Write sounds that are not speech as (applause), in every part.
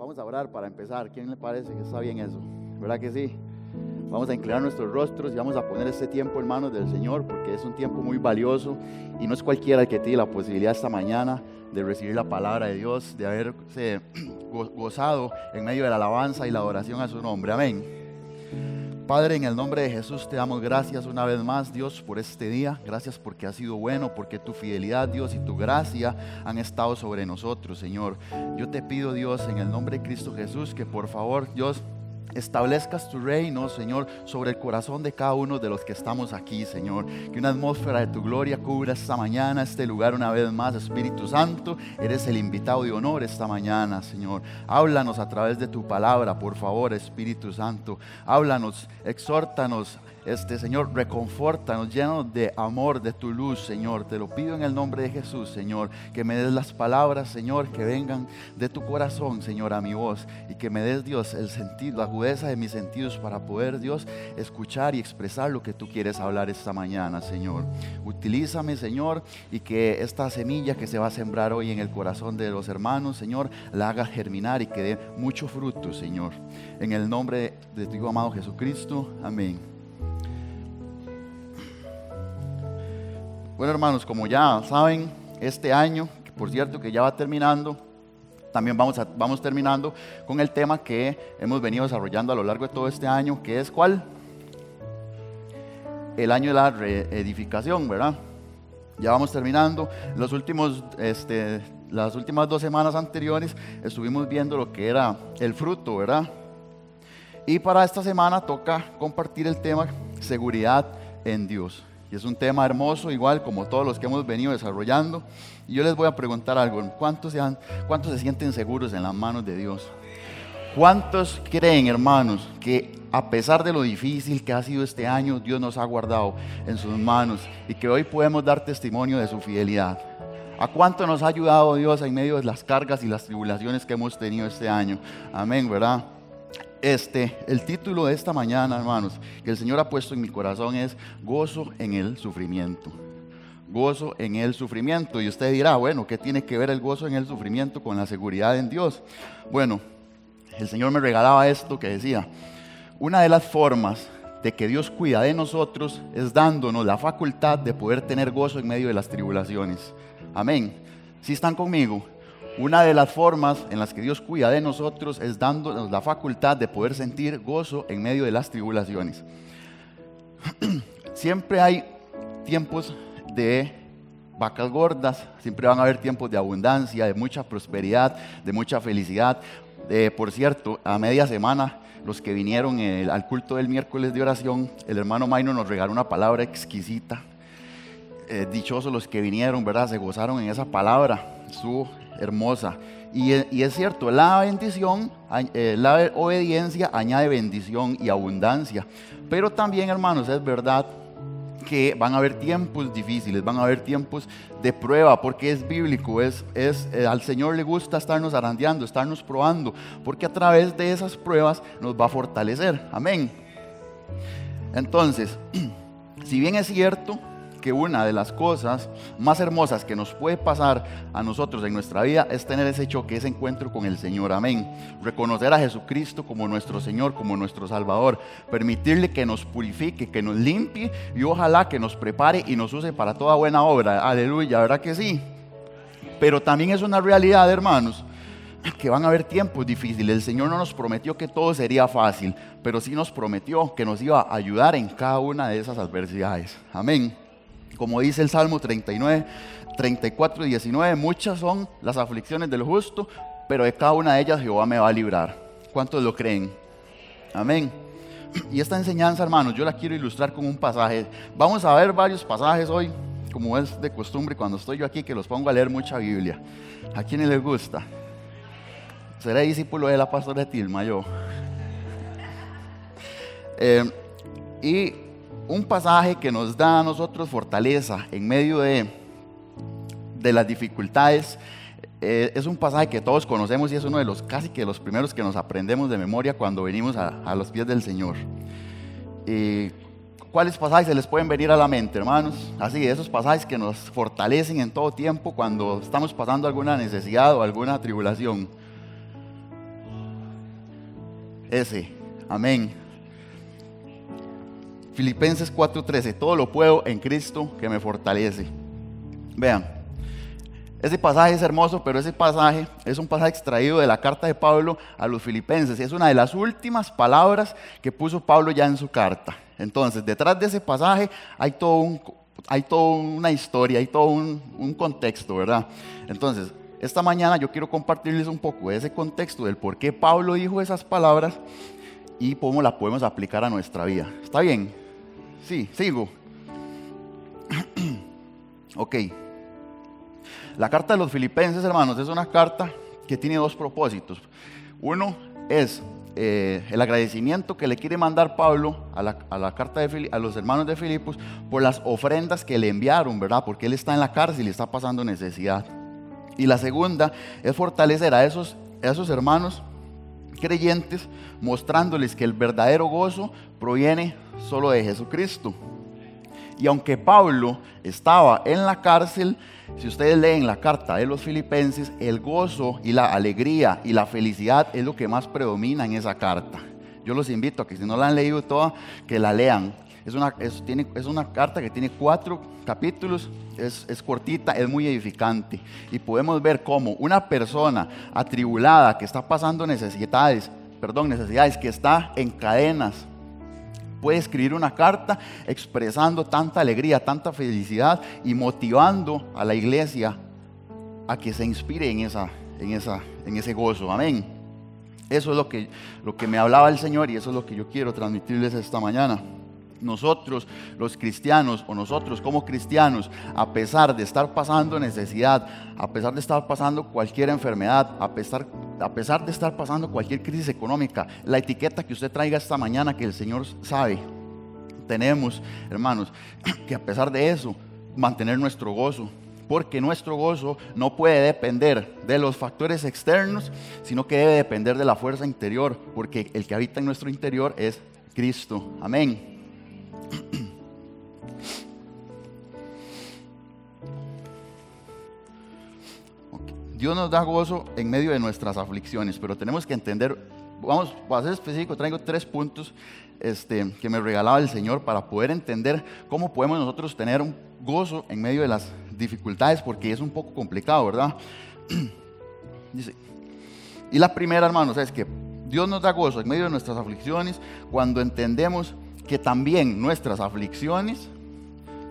Vamos a orar para empezar. ¿Quién le parece que está bien eso? ¿Verdad que sí? Vamos a inclinar nuestros rostros y vamos a poner este tiempo en manos del Señor porque es un tiempo muy valioso y no es cualquiera el que tiene la posibilidad esta mañana de recibir la palabra de Dios, de haberse (clears throat) gozado en medio de la alabanza y la adoración a su nombre. Amén. Padre, en el nombre de Jesús te damos gracias una vez más, Dios, por este día. Gracias porque has sido bueno, porque tu fidelidad, Dios, y tu gracia han estado sobre nosotros, Señor. Yo te pido, Dios, en el nombre de Cristo Jesús, que por favor, Dios, establezcas tu reino, Señor, sobre el corazón de cada uno de los que estamos aquí, Señor. Que una atmósfera de tu gloria cubra esta mañana este lugar una vez más, Espíritu Santo. Eres el invitado de honor esta mañana, Señor. Háblanos a través de tu palabra, por favor, Espíritu Santo. Háblanos, exhórtanos este Señor, reconfortanos, llenos de amor, de tu luz, Señor. Te lo pido en el nombre de Jesús, Señor, que me des las palabras, Señor, que vengan de tu corazón, Señor, a mi voz y que me des, Dios, el sentido, la agudeza de mis sentidos para poder, Dios, escuchar y expresar lo que tú quieres hablar esta mañana, Señor. Utilízame, Señor, y que esta semilla que se va a sembrar hoy en el corazón de los hermanos, Señor, la haga germinar y que dé mucho fruto, Señor. En el nombre de tu amado Jesucristo, amén. Bueno, hermanos, como ya saben, este año, por cierto que ya va terminando, también vamos, vamos terminando con el tema que hemos venido desarrollando a lo largo de todo este año, que es cuál? El año de la reedificación, ¿verdad? Ya vamos terminando. Los últimos, este, las últimas dos semanas anteriores estuvimos viendo lo que era el fruto, ¿verdad? Y para esta semana toca compartir el tema seguridad en Dios. Y es un tema hermoso, igual como todos los que hemos venido desarrollando. Y yo les voy a preguntar algo. ¿Cuántos se, cuántos se sienten seguros en las manos de Dios? ¿Cuántos creen, hermanos, que a pesar de lo difícil que ha sido este año, Dios nos ha guardado en sus manos y que hoy podemos dar testimonio de su fidelidad? ¿A cuánto nos ha ayudado Dios en medio de las cargas y las tribulaciones que hemos tenido este año? Amén, ¿verdad? Este, el título de esta mañana, hermanos, que el Señor ha puesto en mi corazón es Gozo en el sufrimiento. Gozo en el sufrimiento. Y usted dirá, bueno, ¿qué tiene que ver el gozo en el sufrimiento con la seguridad en Dios? Bueno, el Señor me regalaba esto que decía, una de las formas de que Dios cuida de nosotros es dándonos la facultad de poder tener gozo en medio de las tribulaciones. Amén. Si están conmigo, una de las formas en las que Dios cuida de nosotros es dándonos la facultad de poder sentir gozo en medio de las tribulaciones. (clears throat) Siempre hay tiempos de vacas gordas, siempre van a haber tiempos de abundancia, de mucha prosperidad, de mucha felicidad. Eh, por cierto, a media semana, los que vinieron eh, al culto del miércoles de oración, el hermano Maino nos regaló una palabra exquisita. Eh, dichosos los que vinieron, ¿verdad? Se gozaron en esa palabra. Su hermosa. Y, es cierto, la bendición, eh, la obediencia añade bendición y abundancia. Pero también, hermanos, es verdad que van a haber tiempos difíciles, van a haber tiempos de prueba, porque es bíblico, es, es eh, al Señor le gusta estarnos arandeando, estarnos probando, porque a través de esas pruebas nos va a fortalecer. Amén. Entonces, (clears throat) si bien es cierto que una de las cosas más hermosas que nos puede pasar a nosotros en nuestra vida es tener ese choque, ese encuentro con el Señor. Amén. Reconocer a Jesucristo como nuestro Señor, como nuestro Salvador. Permitirle que nos purifique, que nos limpie y ojalá que nos prepare y nos use para toda buena obra. Aleluya, ¿verdad que sí? Pero también es una realidad, hermanos, que van a haber tiempos difíciles. El Señor no nos prometió que todo sería fácil, pero sí nos prometió que nos iba a ayudar en cada una de esas adversidades. Amén. Como dice el Salmo 39, 34 y 19, muchas son las aflicciones del justo, pero de cada una de ellas Jehová me va a librar. ¿Cuántos lo creen? Amén. Y esta enseñanza, hermanos, yo la quiero ilustrar con un pasaje. Vamos a ver varios pasajes hoy, como es de costumbre cuando estoy yo aquí, que los pongo a leer mucha Biblia. ¿A quiénes les gusta? Seré discípulo de la pastora Tilma, yo. Eh, y un pasaje que nos da a nosotros fortaleza en medio de, de las dificultades. Eh, es un pasaje que todos conocemos y es uno de los casi que los primeros que nos aprendemos de memoria cuando venimos a, los pies del Señor. ¿Cuáles pasajes se les pueden venir a la mente, hermanos? Así, esos pasajes que nos fortalecen en todo tiempo cuando estamos pasando alguna necesidad o alguna tribulación. ese. Amén. Filipenses 4:13, todo lo puedo en Cristo que me fortalece. Vean, ese pasaje es hermoso, pero ese pasaje es un pasaje extraído de la carta de Pablo a los filipenses. Es una de las últimas palabras que puso Pablo ya en su carta. Entonces, detrás de ese pasaje hay todo hay toda una historia, hay todo un, un contexto, ¿verdad? Entonces, esta mañana yo quiero compartirles un poco de ese contexto del por qué Pablo dijo esas palabras y cómo las podemos aplicar a nuestra vida. ¿Está bien? Sí, sigo. (clears throat) ok. La carta de los filipenses, hermanos, es una carta que tiene dos propósitos. Uno es eh, el agradecimiento que le quiere mandar Pablo a la, carta de a los hermanos de Filipos por las ofrendas que le enviaron, ¿verdad? Porque él está en la cárcel y está pasando necesidad. Y la segunda es fortalecer a esos, a esos hermanos creyentes, mostrándoles que el verdadero gozo proviene solo de Jesucristo. Y aunque Pablo estaba en la cárcel, si ustedes leen la carta de los filipenses, el gozo y la alegría y la felicidad es lo que más predomina en esa carta. Yo los invito a que si no la han leído toda, que la lean. Es una, es, tiene, es una carta que tiene cuatro capítulos, es, es, cortita, es muy edificante. Y podemos ver cómo una persona atribulada que está pasando necesidades, perdón, necesidades, que está en cadenas, puede escribir una carta expresando tanta alegría, tanta felicidad y motivando a la iglesia a que se inspire en, esa, en, esa, en ese gozo. Amén. Eso es lo que, lo que me hablaba el Señor y eso es lo que yo quiero transmitirles esta mañana nosotros los cristianos o nosotros como cristianos, a pesar de estar pasando necesidad, a pesar de estar pasando cualquier enfermedad, a pesar, a pesar de estar pasando cualquier crisis económica, la etiqueta que usted traiga esta mañana que el Señor sabe, tenemos, hermanos, (clears throat) que a pesar de eso, mantener nuestro gozo. Porque nuestro gozo no puede depender de los factores externos, sino que debe depender de la fuerza interior, porque el que habita en nuestro interior es Cristo. Amén. Dios nos da gozo en medio de nuestras aflicciones, pero tenemos que entender, vamos, a ser específico, traigo tres puntos este, que me regalaba el Señor para poder entender cómo podemos nosotros tener un gozo en medio de las dificultades, porque es un poco complicado, ¿verdad? (clears throat) Y la primera, hermanos, es que Dios nos da gozo en medio de nuestras aflicciones cuando entendemos que también nuestras aflicciones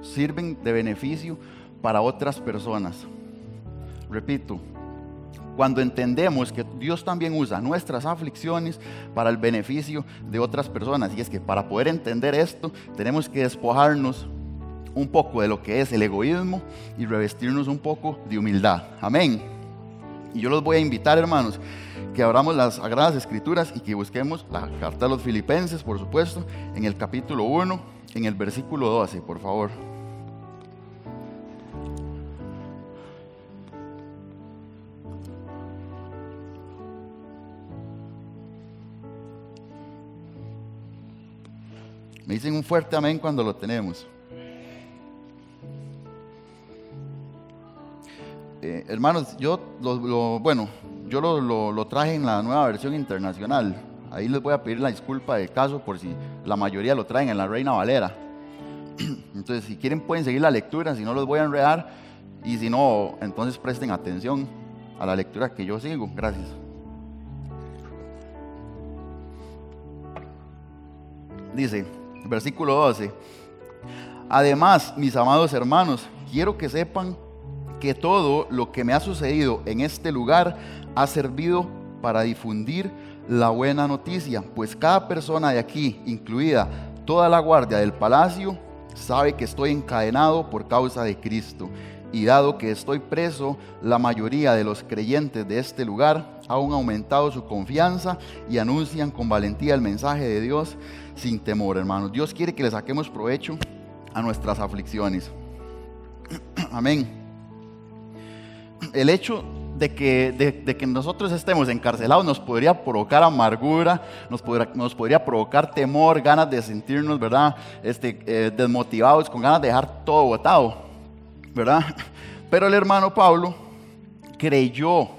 sirven de beneficio para otras personas. Repito, cuando entendemos que Dios también usa nuestras aflicciones para el beneficio de otras personas. Y es que para poder entender esto tenemos que despojarnos un poco de lo que es el egoísmo y revestirnos un poco de humildad. Amén. Y yo los voy a invitar, hermanos, que abramos las Sagradas Escrituras y que busquemos la carta de los Filipenses, por supuesto, en el capítulo 1, en el versículo 12, por favor. Me dicen un fuerte amén cuando lo tenemos. Eh, hermanos, yo lo, bueno, yo lo, traje en la nueva versión internacional. Ahí les voy a pedir la disculpa del caso por si la mayoría lo traen en la Reina Valera. (clears throat) Entonces, si quieren pueden seguir la lectura, si no los voy a enredar. Y si no, entonces presten atención a la lectura que yo sigo. Gracias. Dice, Versículo 12. Además, mis amados hermanos, quiero que sepan que todo lo que me ha sucedido en este lugar ha servido para difundir la buena noticia, pues cada persona de aquí, incluida toda la guardia del palacio, sabe que estoy encadenado por causa de Cristo. Y dado que estoy preso, la mayoría de los creyentes de este lugar han aumentado su confianza y anuncian con valentía el mensaje de Dios sin temor, hermanos. Dios quiere que le saquemos provecho a nuestras aflicciones. (clears throat) Amén. El hecho de que, de, que, nosotros estemos encarcelados nos podría provocar amargura, nos podría, provocar temor, ganas de sentirnos, ¿verdad? Este, eh, desmotivados, con ganas de dejar todo botado, ¿verdad? Pero el hermano Pablo creyó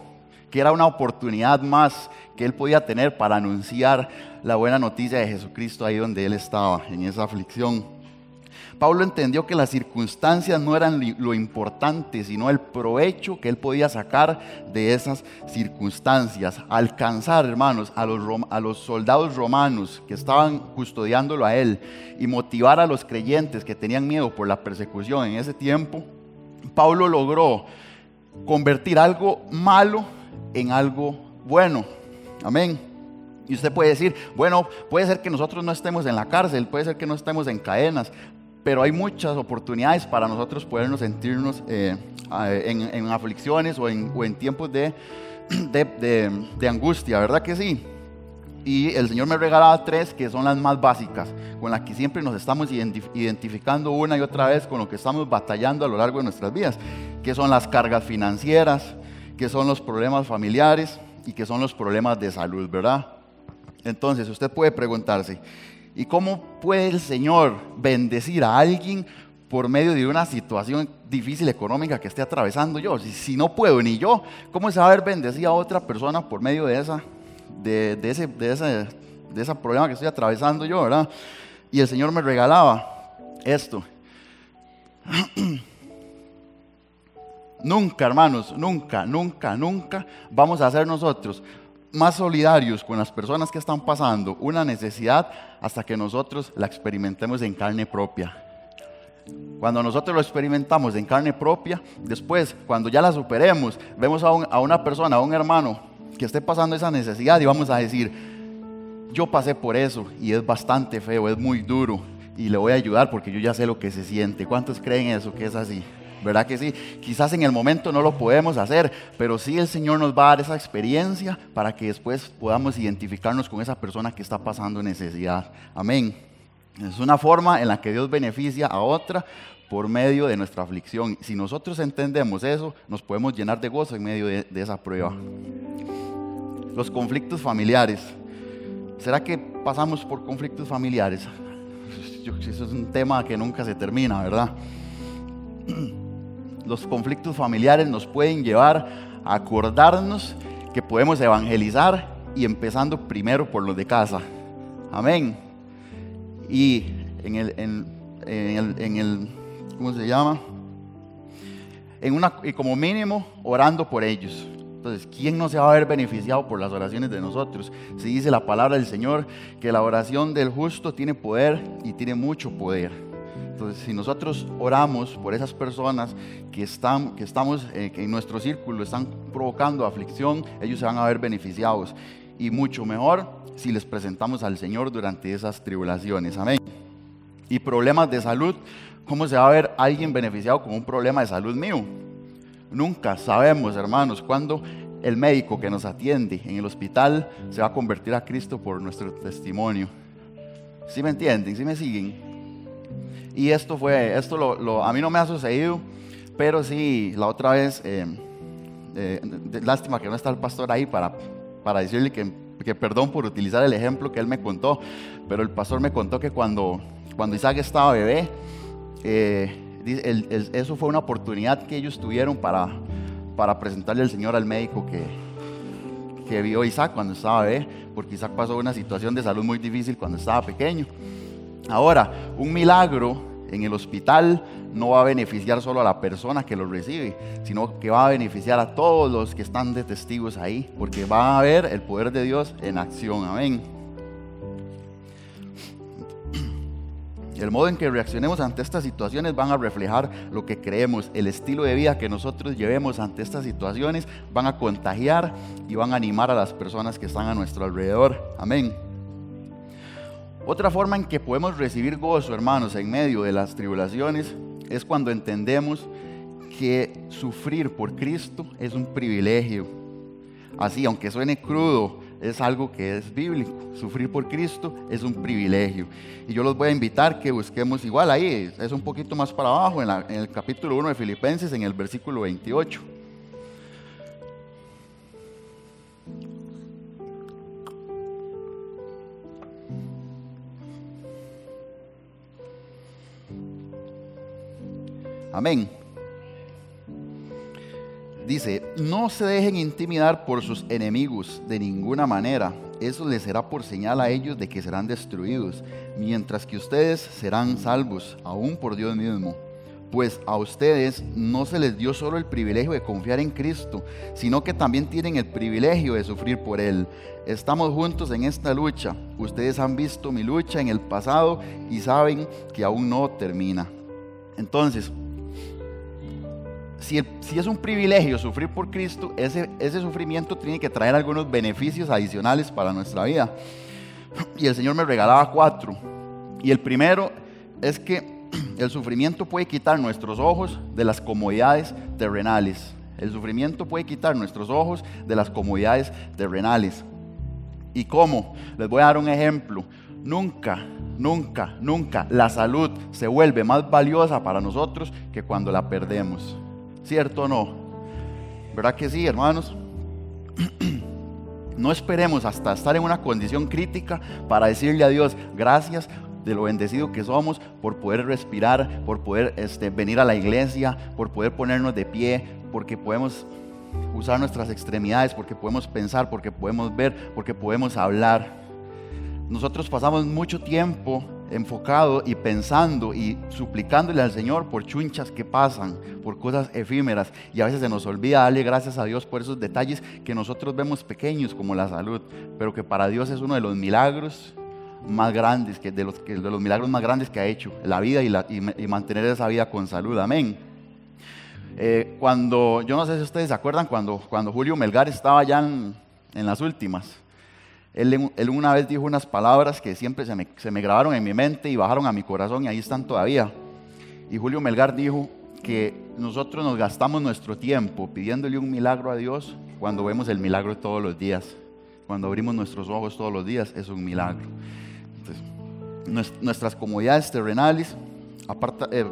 que era una oportunidad más que él podía tener para anunciar la buena noticia de Jesucristo ahí donde él estaba, en esa aflicción. Pablo entendió que las circunstancias no eran lo importante, sino el provecho que él podía sacar de esas circunstancias. Alcanzar, hermanos, a los, a los soldados romanos que estaban custodiándolo a él y motivar a los creyentes que tenían miedo por la persecución en ese tiempo, Pablo logró convertir algo malo en algo bueno. Amén. Y usted puede decir, bueno, puede ser que nosotros no estemos en la cárcel, puede ser que no estemos en cadenas, pero hay muchas oportunidades para nosotros podernos sentirnos eh, en, aflicciones o en, tiempos (clears throat) de, de, angustia, ¿verdad que sí? Y el Señor me regalaba tres que son las más básicas, con las que siempre nos estamos identificando una y otra vez con lo que estamos batallando a lo largo de nuestras vidas, que son las cargas financieras, que son los problemas familiares y que son los problemas de salud, ¿verdad? Entonces usted puede preguntarse, ¿Y cómo puede el Señor bendecir a alguien por medio de una situación difícil económica que esté atravesando yo? Si, no puedo ni yo, ¿cómo se va a ver bendecir a otra persona por medio de esa, de, ese, de, ese, de problema que estoy atravesando yo, verdad? Y el Señor me regalaba esto. (clears throat) nunca, hermanos, nunca, nunca, nunca vamos a hacer nosotros más solidarios con las personas que están pasando una necesidad hasta que nosotros la experimentemos en carne propia. Cuando nosotros lo experimentamos en carne propia, después, cuando ya la superemos, vemos a una persona, a un hermano que esté pasando esa necesidad y vamos a decir, yo pasé por eso y es bastante feo, es muy duro y le voy a ayudar porque yo ya sé lo que se siente. ¿Cuántos creen eso, que es así? ¿verdad que sí? Quizás en el momento no lo podemos hacer, pero sí el Señor nos va a dar esa experiencia para que después podamos identificarnos con esa persona que está pasando necesidad. Amén. Es una forma en la que Dios beneficia a otra por medio de nuestra aflicción. Si nosotros entendemos eso, nos podemos llenar de gozo en medio de, esa prueba. Los conflictos familiares. ¿Será que pasamos por conflictos familiares? (laughs) Eso es un tema que nunca se termina, ¿verdad? (clears throat) los conflictos familiares nos pueden llevar a acordarnos que podemos evangelizar y empezando primero por los de casa. Amén. Y en el, en, el, ¿cómo se llama? En una, y como mínimo orando por ellos. Entonces, ¿quién no se va a ver beneficiado por las oraciones de nosotros? Si dice la palabra del Señor que la oración del justo tiene poder y tiene mucho poder. Entonces, si nosotros oramos por esas personas que, están, que estamos eh, en nuestro círculo, están provocando aflicción, ellos se van a ver beneficiados. Y mucho mejor si les presentamos al Señor durante esas tribulaciones. Amén. Y problemas de salud, ¿cómo se va a ver alguien beneficiado con un problema de salud mío? Nunca sabemos, hermanos, cuándo el médico que nos atiende en el hospital se va a convertir a Cristo por nuestro testimonio. ¿Sí me entienden? ¿Sí me siguen? Y esto fue, esto lo, a mí no me ha sucedido, pero sí, la otra vez, eh, eh, lástima que no está el pastor ahí para, para decirle que, que, perdón por utilizar el ejemplo que él me contó, pero el pastor me contó que cuando, cuando Isaac estaba bebé, eh, eso fue una oportunidad que ellos tuvieron para, para presentarle al Señor al médico que, que vio Isaac cuando estaba bebé, porque Isaac pasó una situación de salud muy difícil cuando estaba pequeño. Ahora, un milagro en el hospital no va a beneficiar solo a la persona que lo recibe, sino que va a beneficiar a todos los que están de testigos ahí, porque van a ver el poder de Dios en acción. Amén. El modo en que reaccionemos ante estas situaciones van a reflejar lo que creemos, el estilo de vida que nosotros llevemos ante estas situaciones van a contagiar y van a animar a las personas que están a nuestro alrededor. Amén. Otra forma en que podemos recibir gozo, hermanos, en medio de las tribulaciones, es cuando entendemos que sufrir por Cristo es un privilegio. Así, aunque suene crudo, es algo que es bíblico. Sufrir por Cristo es un privilegio. Y yo los voy a invitar que busquemos igual ahí, es un poquito más para abajo, en, en el capítulo 1 de Filipenses, en el versículo 28. Amén. Dice, no se dejen intimidar por sus enemigos de ninguna manera. Eso les será por señal a ellos de que serán destruidos, mientras que ustedes serán salvos, aún por Dios mismo. Pues a ustedes no se les dio solo el privilegio de confiar en Cristo, sino que también tienen el privilegio de sufrir por Él. Estamos juntos en esta lucha. Ustedes han visto mi lucha en el pasado y saben que aún no termina. Entonces, si, es un privilegio sufrir por Cristo, ese, ese sufrimiento tiene que traer algunos beneficios adicionales para nuestra vida. Y el Señor me regalaba cuatro. Y el primero es que el sufrimiento puede quitar nuestros ojos de las comodidades terrenales. El sufrimiento puede quitar nuestros ojos de las comodidades terrenales. ¿Y cómo? Les voy a dar un ejemplo. Nunca, nunca, nunca la salud se vuelve más valiosa para nosotros que cuando la perdemos. ¿Cierto o no? ¿Verdad que sí, hermanos? (clears throat) No esperemos hasta estar en una condición crítica para decirle a Dios, gracias de lo bendecido que somos por poder respirar, por poder este, venir a la iglesia, por poder ponernos de pie, porque podemos usar nuestras extremidades, porque podemos pensar, porque podemos ver, porque podemos hablar. Nosotros pasamos mucho tiempo enfocado y pensando y suplicándole al Señor por chunchas que pasan, por cosas efímeras. Y a veces se nos olvida darle gracias a Dios por esos detalles que nosotros vemos pequeños como la salud, pero que para Dios es uno de los milagros más grandes, que de, los, milagros más grandes que ha hecho, la vida y, mantener esa vida con salud. Amén. Eh, cuando, yo no sé si ustedes se acuerdan, cuando, cuando Julio Melgar estaba ya en las últimas, él, una vez dijo unas palabras que siempre se me, grabaron en mi mente y bajaron a mi corazón y ahí están todavía. Y Julio Melgar dijo que nosotros nos gastamos nuestro tiempo pidiéndole un milagro a Dios cuando vemos el milagro todos los días. Cuando abrimos nuestros ojos todos los días es un milagro. nuestras comodidades terrenales, aparta, eh,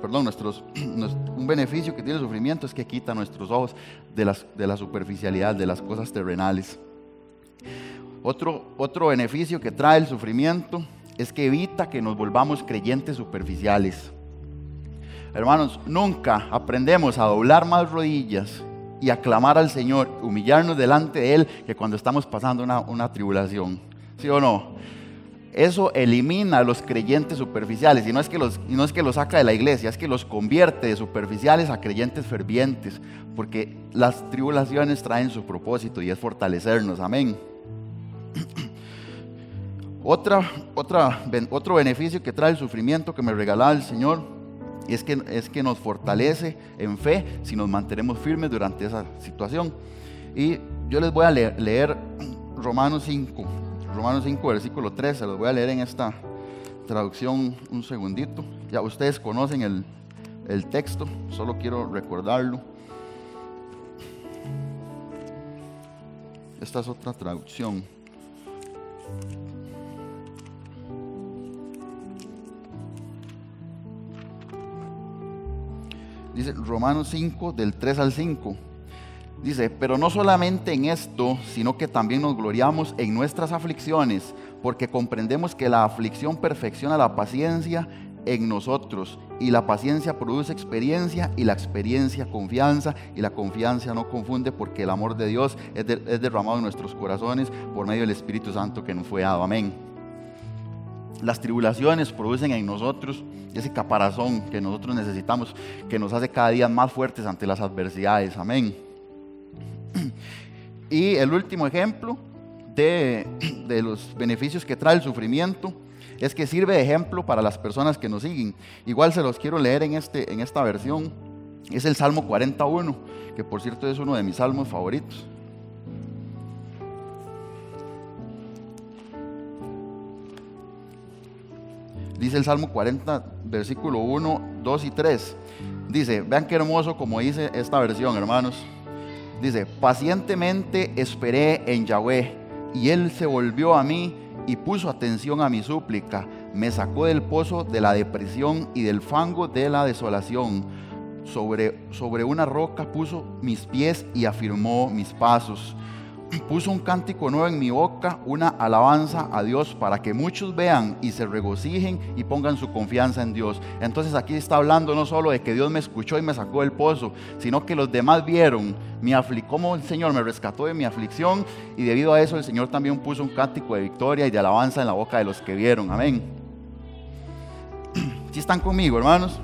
perdón, nuestros, (clears throat) un beneficio que tiene el sufrimiento es que quita nuestros ojos de la superficialidad, de las cosas terrenales. Otro, otro beneficio que trae el sufrimiento es que evita que nos volvamos creyentes superficiales. Hermanos, nunca aprendemos a doblar más rodillas y a clamar al Señor, humillarnos delante de Él, que cuando estamos pasando una, tribulación. ¿Sí o no? Eso elimina a los creyentes superficiales y no, es que los, y no es que los saca de la iglesia, es que los convierte de superficiales a creyentes fervientes, porque las tribulaciones traen su propósito y es fortalecernos. Amén. Otra, otra, otro beneficio que trae el sufrimiento que me regalaba el Señor es que, es que nos fortalece en fe si nos mantenemos firmes durante esa situación. Y yo les voy a leer, Romanos 5, Romanos 5, versículo 13, se los voy a leer en esta traducción un segundito. Ya ustedes conocen el, el texto, solo quiero recordarlo. Esta es otra traducción. Dice Romanos 5, del 3 al 5. Dice, pero no solamente en esto, sino que también nos gloriamos en nuestras aflicciones, porque comprendemos que la aflicción perfecciona la paciencia en nosotros, y la paciencia produce experiencia, y la experiencia confianza, y la confianza no confunde, porque el amor de Dios es, es derramado en nuestros corazones por medio del Espíritu Santo que nos fue dado. Amén. Las tribulaciones producen en nosotros ese caparazón que nosotros necesitamos, que nos hace cada día más fuertes ante las adversidades. Amén. Y el último ejemplo de, los beneficios que trae el sufrimiento es que sirve de ejemplo para las personas que nos siguen. Igual se los quiero leer en, este, en esta versión. Es el Salmo 41, que por cierto es uno de mis salmos favoritos. Dice el Salmo 40, versículo 1, 2 y 3. Dice, vean qué hermoso como dice esta versión, hermanos. Dice, pacientemente esperé en Yahweh y él se volvió a mí y puso atención a mi súplica. Me sacó del pozo de la depresión y del fango de la desolación. Sobre, sobre una roca puso mis pies y afirmó mis pasos. Puso un cántico nuevo en mi boca, una alabanza a Dios para que muchos vean y se regocijen y pongan su confianza en Dios. Entonces aquí está hablando no solo de que Dios me escuchó y me sacó del pozo, sino que los demás vieron mi cómo el Señor me rescató de mi aflicción y debido a eso el Señor también puso un cántico de victoria y de alabanza en la boca de los que vieron. Amén. (clears throat) Si están conmigo, hermanos?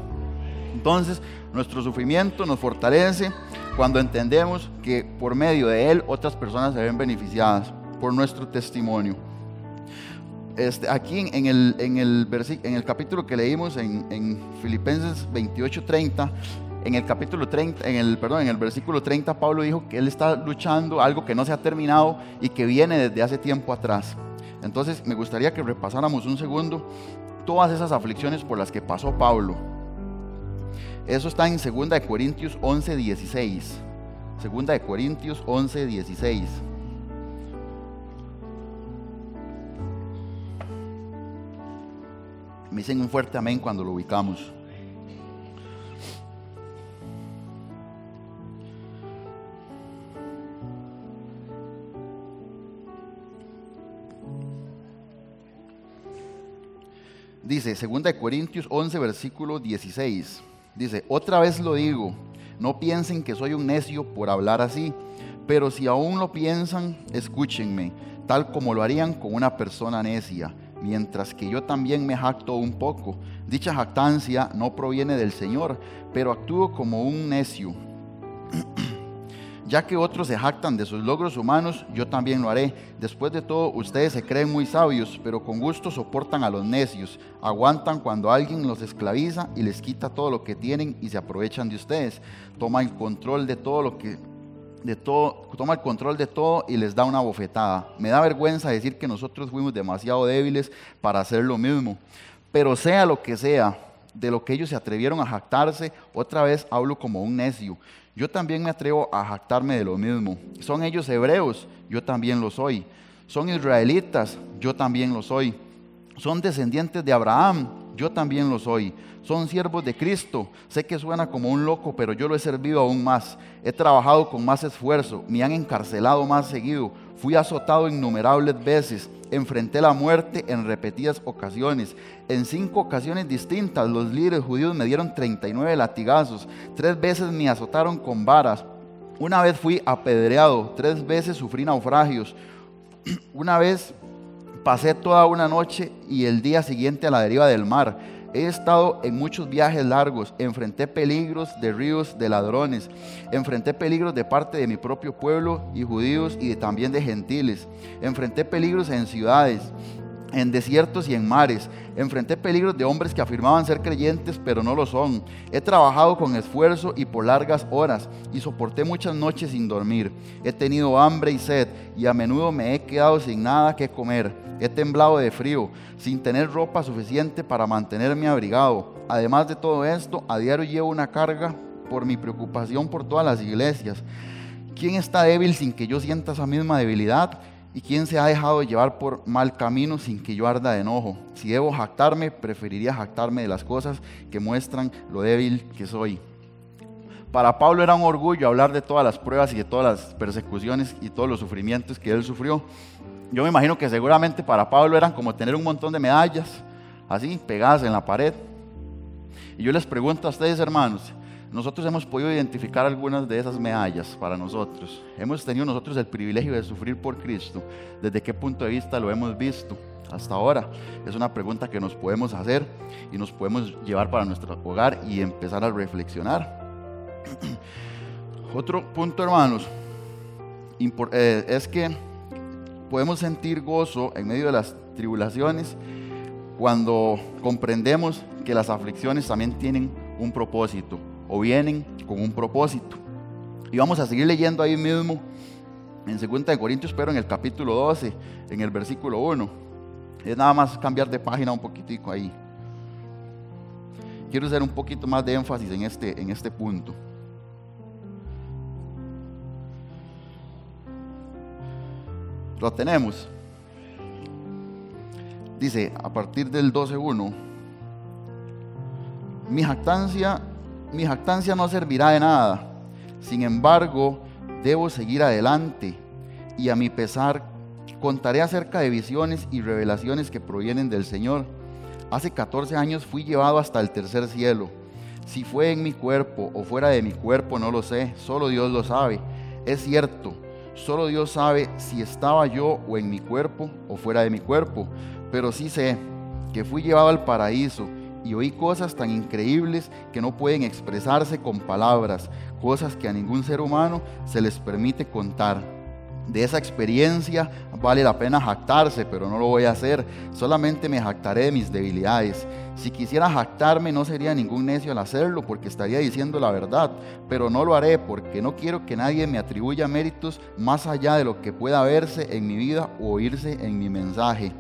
Entonces, nuestro sufrimiento nos fortalece cuando entendemos que por medio de Él otras personas se ven beneficiadas por nuestro testimonio. Este, aquí en el, en, el en el capítulo que leímos en, en Filipenses 28:30, en el capítulo 30, en el, perdón, en el versículo 30, Pablo dijo que él está luchando algo que no se ha terminado y que viene desde hace tiempo atrás. Entonces me gustaría que repasáramos un segundo todas esas aflicciones por las que pasó Pablo eso está en 2 de Corintios 11, 16. 2 de Corintios 11, 16. Me dicen un fuerte amén cuando lo ubicamos. Dice 2 Corintios 11, versículo 16. Dice, otra vez lo digo, no piensen que soy un necio por hablar así, pero si aún lo piensan, escúchenme, tal como lo harían con una persona necia, mientras que yo también me jacto un poco. Dicha jactancia no proviene del Señor, pero actúo como un necio. (clears throat) Ya que otros se jactan de sus logros humanos, yo también lo haré. Después de todo, ustedes se creen muy sabios, pero con gusto soportan a los necios. Aguantan cuando alguien los esclaviza y les quita todo lo que tienen y se aprovechan de ustedes. Control de todo lo que de todo, toma el control de todo y les da una bofetada. Me da vergüenza decir que nosotros fuimos demasiado débiles para hacer lo mismo. Pero sea lo que sea, de lo que ellos se atrevieron a jactarse, otra vez hablo como un necio. Yo también me atrevo a jactarme de lo mismo. Son ellos hebreos, yo también lo soy. Son israelitas, yo también lo soy. Son descendientes de Abraham, yo también lo soy. Son siervos de Cristo. Sé que suena como un loco, pero yo lo he servido aún más. He trabajado con más esfuerzo, me han encarcelado más seguido. Fui azotado innumerables veces enfrenté la muerte en repetidas ocasiones. En cinco ocasiones distintas los líderes judíos me dieron 39 latigazos. Tres veces me azotaron con varas. Una vez fui apedreado. Tres veces sufrí naufragios. (clears throat) Una vez pasé toda una noche y el día siguiente a la deriva del mar. He estado en muchos viajes largos, enfrenté peligros de ríos, de ladrones, enfrenté peligros de parte de mi propio pueblo y judíos y también de gentiles, enfrenté peligros en ciudades, en desiertos y en mares. Enfrenté peligros de hombres que afirmaban ser creyentes, pero no lo son. He trabajado con esfuerzo y por largas horas, y soporté muchas noches sin dormir. He tenido hambre y sed, y a menudo me he quedado sin nada que comer. He temblado de frío, sin tener ropa suficiente para mantenerme abrigado. Además de todo esto, a diario llevo una carga por mi preocupación por todas las iglesias. ¿Quién está débil sin que yo sienta esa misma debilidad? ¿Y quién se ha dejado llevar por mal camino sin que yo arda de enojo? Si debo jactarme, preferiría jactarme de las cosas que muestran lo débil que soy. Para Pablo era un orgullo hablar de todas las pruebas y de todas las persecuciones y todos los sufrimientos que él sufrió. Yo me imagino que seguramente para Pablo eran como tener un montón de medallas, así, pegadas en la pared. Y yo les pregunto a ustedes, hermanos, nosotros hemos podido identificar algunas de esas medallas para nosotros. Hemos tenido nosotros el privilegio de sufrir por Cristo. ¿Desde qué punto de vista lo hemos visto hasta ahora? Es una pregunta que nos podemos hacer y nos podemos llevar para nuestro hogar y empezar a reflexionar. (clears throat) Otro punto, hermanos, eh, es que podemos sentir gozo en medio de las tribulaciones cuando comprendemos que las aflicciones también tienen un propósito o vienen con un propósito. Y vamos a seguir leyendo ahí mismo en 2 de Corintios, pero en el capítulo 12, en el versículo 1. Es nada más cambiar de página un poquitico ahí. Quiero hacer un poquito más de énfasis en este, en este punto. Lo tenemos. Dice a partir del 12.1, mi jactancia mi jactancia no servirá de nada. Sin embargo, debo seguir adelante y a mi pesar contaré acerca de visiones y revelaciones que provienen del Señor. Hace 14 años fui llevado hasta el tercer cielo. Si fue en mi cuerpo o fuera de mi cuerpo, no lo sé, solo Dios lo sabe. Es cierto, solo Dios sabe si estaba yo o en mi cuerpo o fuera de mi cuerpo, pero sí sé que fui llevado al paraíso y oí cosas tan increíbles que no pueden expresarse con palabras, cosas que a ningún ser humano se les permite contar. De esa experiencia vale la pena jactarse, pero no lo voy a hacer. Solamente me jactaré de mis debilidades. Si quisiera jactarme no sería ningún necio al hacerlo, porque estaría diciendo la verdad, pero no lo haré porque no quiero que nadie me atribuya méritos más allá de lo que pueda verse en mi vida o oírse en mi mensaje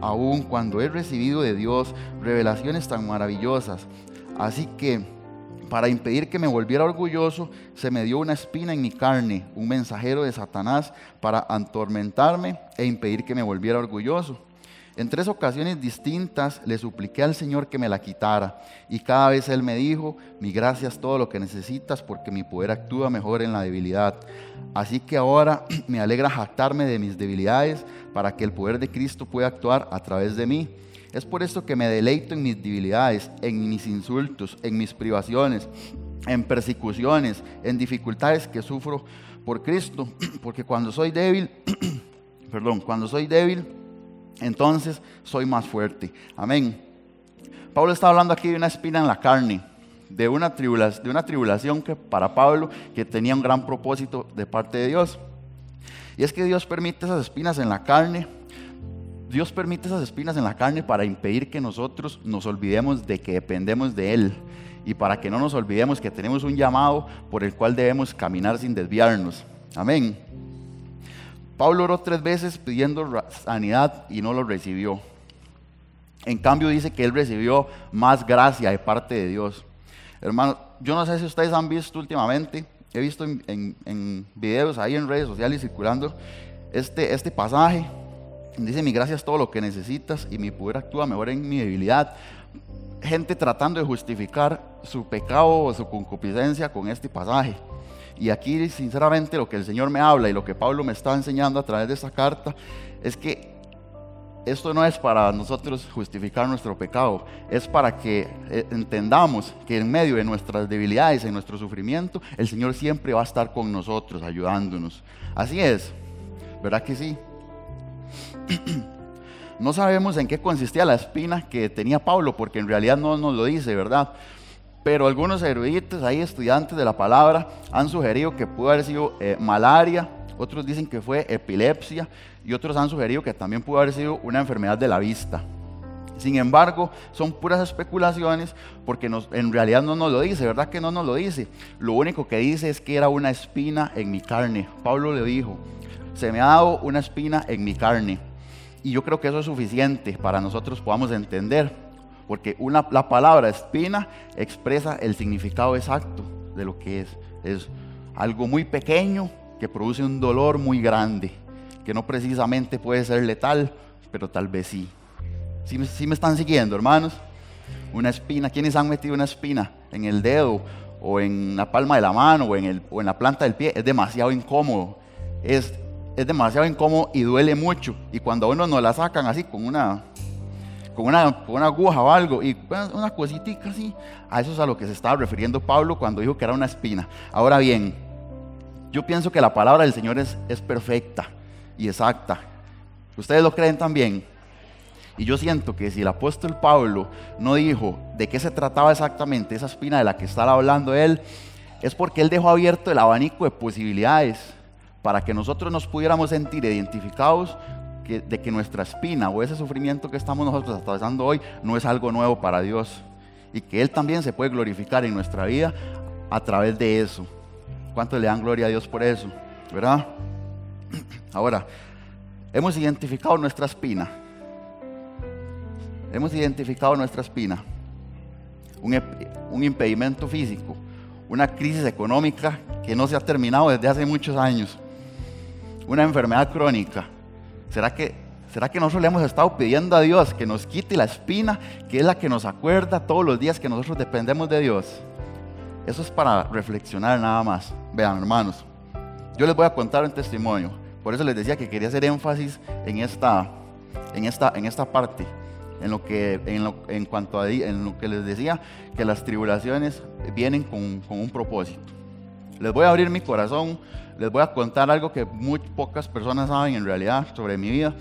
aun cuando he recibido de Dios revelaciones tan maravillosas. Así que para impedir que me volviera orgulloso, se me dio una espina en mi carne, un mensajero de Satanás para atormentarme e impedir que me volviera orgulloso. En tres ocasiones distintas le supliqué al Señor que me la quitara y cada vez Él me dijo, mi gracia es todo lo que necesitas porque mi poder actúa mejor en la debilidad. Así que ahora (clears throat) me alegra jactarme de mis debilidades para que el poder de Cristo pueda actuar a través de mí. Es por esto que me deleito en mis debilidades, en mis insultos, en mis privaciones, en persecuciones, en dificultades que sufro por Cristo, (clears throat) porque cuando soy débil, (clears throat) perdón, cuando soy débil, entonces soy más fuerte. Amén. Pablo está hablando aquí de una espina en la carne, de una, tribulación, de una tribulación que para Pablo que tenía un gran propósito de parte de Dios. Y es que Dios permite esas espinas en la carne. Dios permite esas espinas en la carne para impedir que nosotros nos olvidemos de que dependemos de Él y para que no nos olvidemos que tenemos un llamado por el cual debemos caminar sin desviarnos. Amén. Pablo oró tres veces pidiendo sanidad y no lo recibió. En cambio dice que él recibió más gracia de parte de Dios. Hermano, yo no sé si ustedes han visto últimamente, he visto en, videos ahí en redes sociales circulando este, este pasaje. Dice, mi gracia es todo lo que necesitas y mi poder actúa mejor en mi debilidad. Gente tratando de justificar su pecado o su concupiscencia con este pasaje. Y aquí, sinceramente, lo que el Señor me habla y lo que Pablo me está enseñando a través de esta carta es que esto no es para nosotros justificar nuestro pecado, es para que eh, entendamos que en medio de nuestras debilidades, en nuestro sufrimiento, el Señor siempre va a estar con nosotros, ayudándonos. Así es, ¿verdad que sí? (clears throat) No sabemos en qué consistía la espina que tenía Pablo, porque en realidad no nos lo dice, ¿verdad? Pero algunos eruditos, ahí estudiantes de la palabra, han sugerido que pudo haber sido eh, malaria, otros dicen que fue epilepsia y otros han sugerido que también pudo haber sido una enfermedad de la vista. Sin embargo, son puras especulaciones porque en realidad no nos lo dice, ¿verdad que no nos lo dice? Lo único que dice es que era una espina en mi carne. Pablo le dijo, se me ha dado una espina en mi carne. Y yo creo que eso es suficiente para nosotros podamos entender porque una, la palabra espina expresa el significado exacto de lo que es. Es algo muy pequeño que produce un dolor muy grande, que no precisamente puede ser letal, pero tal vez sí. ¿Sí, me están siguiendo, hermanos? Una espina, ¿quiénes han metido una espina en el dedo o en la palma de la mano o en, el, o en la planta del pie? Es demasiado incómodo. Es, es demasiado incómodo y duele mucho. Y cuando a uno nos la sacan así con una, con una, una aguja o algo, y una cosita así. A eso es a lo que se estaba refiriendo Pablo cuando dijo que era una espina. Ahora bien, yo pienso que la palabra del Señor es, es perfecta y exacta. ¿Ustedes lo creen también? Y yo siento que si el apóstol Pablo no dijo de qué se trataba exactamente esa espina de la que estaba hablando él, es porque él dejó abierto el abanico de posibilidades para que nosotros nos pudiéramos sentir identificados de que nuestra espina o ese sufrimiento que estamos nosotros atravesando hoy no es algo nuevo para Dios y que Él también se puede glorificar en nuestra vida a través de eso. ¿Cuántos le dan gloria a Dios por eso? ¿Verdad? (clears throat) Ahora, hemos identificado nuestra espina. Hemos identificado nuestra espina. Un, un impedimento físico, una crisis económica que no se ha terminado desde hace muchos años, una enfermedad crónica, ¿Será que, ¿Será que nosotros le hemos estado pidiendo a Dios que nos quite la espina, que es la que nos acuerda todos los días que nosotros dependemos de Dios? Eso es para reflexionar nada más. Vean, hermanos, yo les voy a contar un testimonio. Por eso les decía que quería hacer énfasis en esta, en esta, en esta parte, en, lo que, en, lo, en cuanto a en lo que les decía, que las tribulaciones vienen con, con un propósito. Les voy a abrir mi corazón, les voy a contar algo que muy pocas personas saben en realidad sobre mi vida.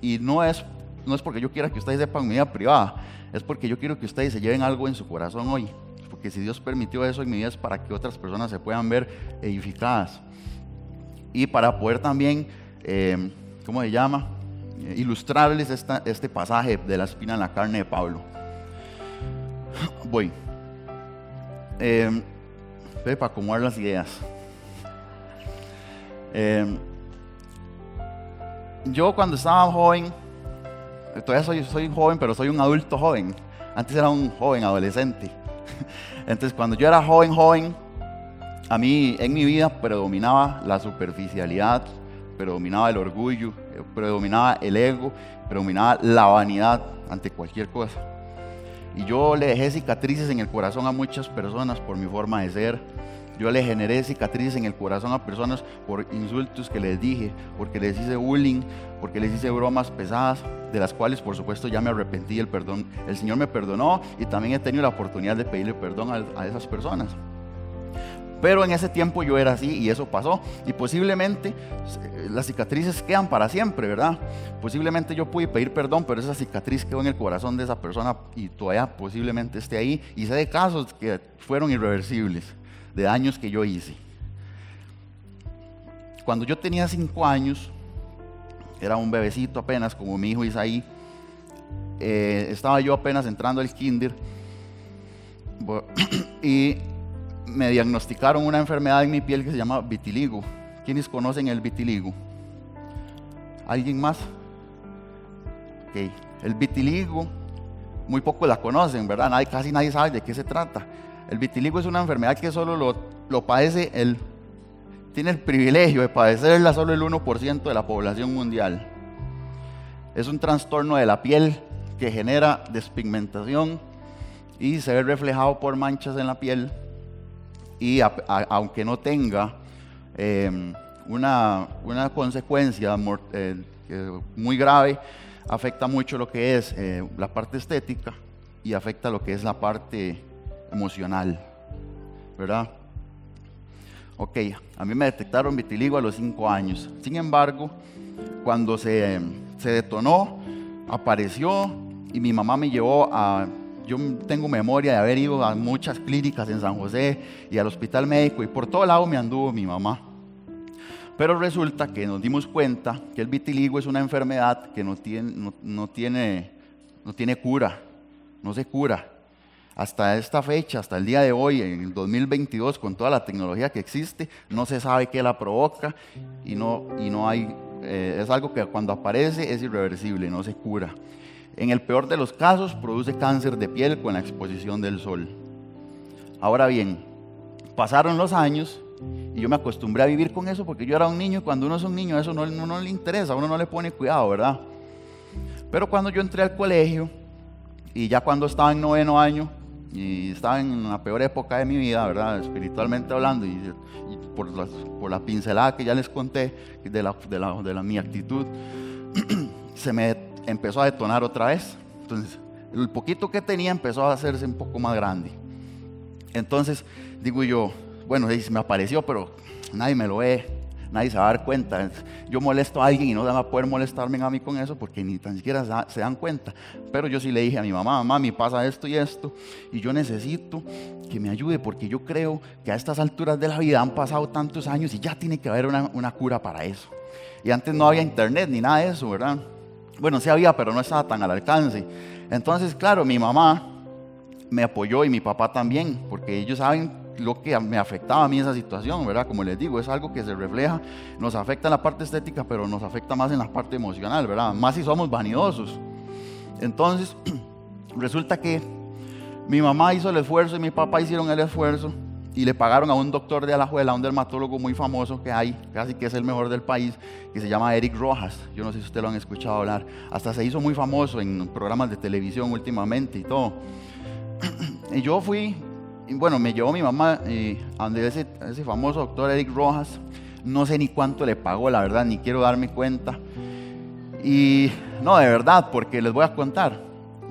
Y no es, no es porque yo quiera que ustedes sepan mi vida privada, es porque yo quiero que ustedes se lleven algo en su corazón hoy. Porque si Dios permitió eso en mi vida es para que otras personas se puedan ver edificadas. Y para poder también, eh, ¿cómo se llama? Eh, ilustrarles este pasaje de la espina en la carne de Pablo. Voy. Eh, para acomodar las ideas. Eh, yo cuando estaba joven, todavía soy, soy joven, pero soy un adulto joven. Antes era un joven adolescente. (laughs) Entonces cuando yo era joven, joven, a mí en mi vida predominaba la superficialidad, predominaba el orgullo, predominaba el ego, predominaba la vanidad ante cualquier cosa. Y yo le dejé cicatrices en el corazón a muchas personas por mi forma de ser. Yo le generé cicatrices en el corazón a personas por insultos que les dije, porque les hice bullying, porque les hice bromas pesadas, de las cuales por supuesto ya me arrepentí. El perdón, el Señor me perdonó y también he tenido la oportunidad de pedirle perdón a, esas personas. Pero en ese tiempo yo era así y eso pasó. Y posiblemente eh, las cicatrices quedan para siempre, ¿verdad? Posiblemente yo pude pedir perdón, pero esa cicatriz quedó en el corazón de esa persona y todavía posiblemente esté ahí. Y sé de casos que fueron irreversibles, de daños que yo hice. Cuando yo tenía cinco años, era un bebecito apenas, como mi hijo Isaí, eh, estaba yo apenas entrando al kinder (clears throat) y me diagnosticaron una enfermedad en mi piel que se llama vitiligo. ¿Quiénes conocen el vitiligo? ¿Alguien más? Okay. El vitiligo, muy pocos la conocen, ¿verdad? Nadie, casi nadie sabe de qué se trata. El vitiligo es una enfermedad que solo lo, lo padece el, tiene el privilegio de padecerla solo el 1% de la población mundial. Es un trastorno de la piel que genera despigmentación y se ve reflejado por manchas en la piel y aunque no tenga em, una, consecuencia eh, muy grave, afecta mucho lo que es eh, la parte estética y afecta lo que es la parte emocional, ¿verdad? Ok, a mí me detectaron vitiligo a los 5 años. Sin embargo, cuando se, se detonó, apareció y mi mamá me llevó a yo tengo memoria de haber ido a muchas clínicas en San José y al hospital médico y por todo lado me anduvo mi mamá. Pero resulta que nos dimos cuenta que el vitiligo es una enfermedad que no tiene, no, tiene, no tiene cura, no se cura. Hasta esta fecha, hasta el día de hoy, en el 2022, con toda la tecnología que existe, no se sabe qué la provoca y no, y no hay, eh, es algo que cuando aparece es irreversible, no se cura. En el peor de los casos produce cáncer de piel con la exposición del sol. Ahora bien, pasaron los años y yo me acostumbré a vivir con eso porque yo era un niño y cuando uno es un niño eso no, no, le interesa, uno no le pone cuidado, ¿verdad? Pero cuando yo entré al colegio y ya cuando estaba en noveno año y estaba en la peor época de mi vida, ¿verdad? Espiritualmente hablando y, por, la, por, la, pincelada que ya les conté de, la, de, la, de la, mi actitud, (clears throat) se me empezó a detonar otra vez. Entonces, el poquito que tenía empezó a hacerse un poco más grande. Entonces, digo yo, bueno, me apareció, pero nadie me lo ve, nadie se va a dar cuenta. Yo molesto a alguien y no van a poder molestarme a mí con eso porque ni tan siquiera se dan cuenta. Pero yo sí le dije a mi mamá, mamá, me pasa esto y esto, y yo necesito que me ayude porque yo creo que a estas alturas de la vida han pasado tantos años y ya tiene que haber una, una cura para eso. Y antes no había internet ni nada de eso, ¿verdad? Bueno, sí había, pero no estaba tan al alcance. Entonces, claro, mi mamá me apoyó y mi papá también, porque ellos saben lo que me afectaba a mí esa situación, ¿verdad? Como les digo, es algo que se refleja, nos afecta en la parte estética, pero nos afecta más en la parte emocional, ¿verdad? Más si somos vanidosos. Entonces, (clears throat) resulta que mi mamá hizo el esfuerzo y mi papá hicieron el esfuerzo y le pagaron a un doctor de Alajuela, un dermatólogo muy famoso que hay, casi que es el mejor del país, que se llama Eric Rojas. Yo no sé si ustedes lo han escuchado hablar. Hasta se hizo muy famoso en programas de televisión últimamente y todo. (clears throat) Y yo fui, bueno, me llevó mi mamá a donde ese, ese famoso doctor Eric Rojas. No sé ni cuánto le pagó, la verdad, ni quiero darme cuenta. Y no, de verdad, porque les voy a contar.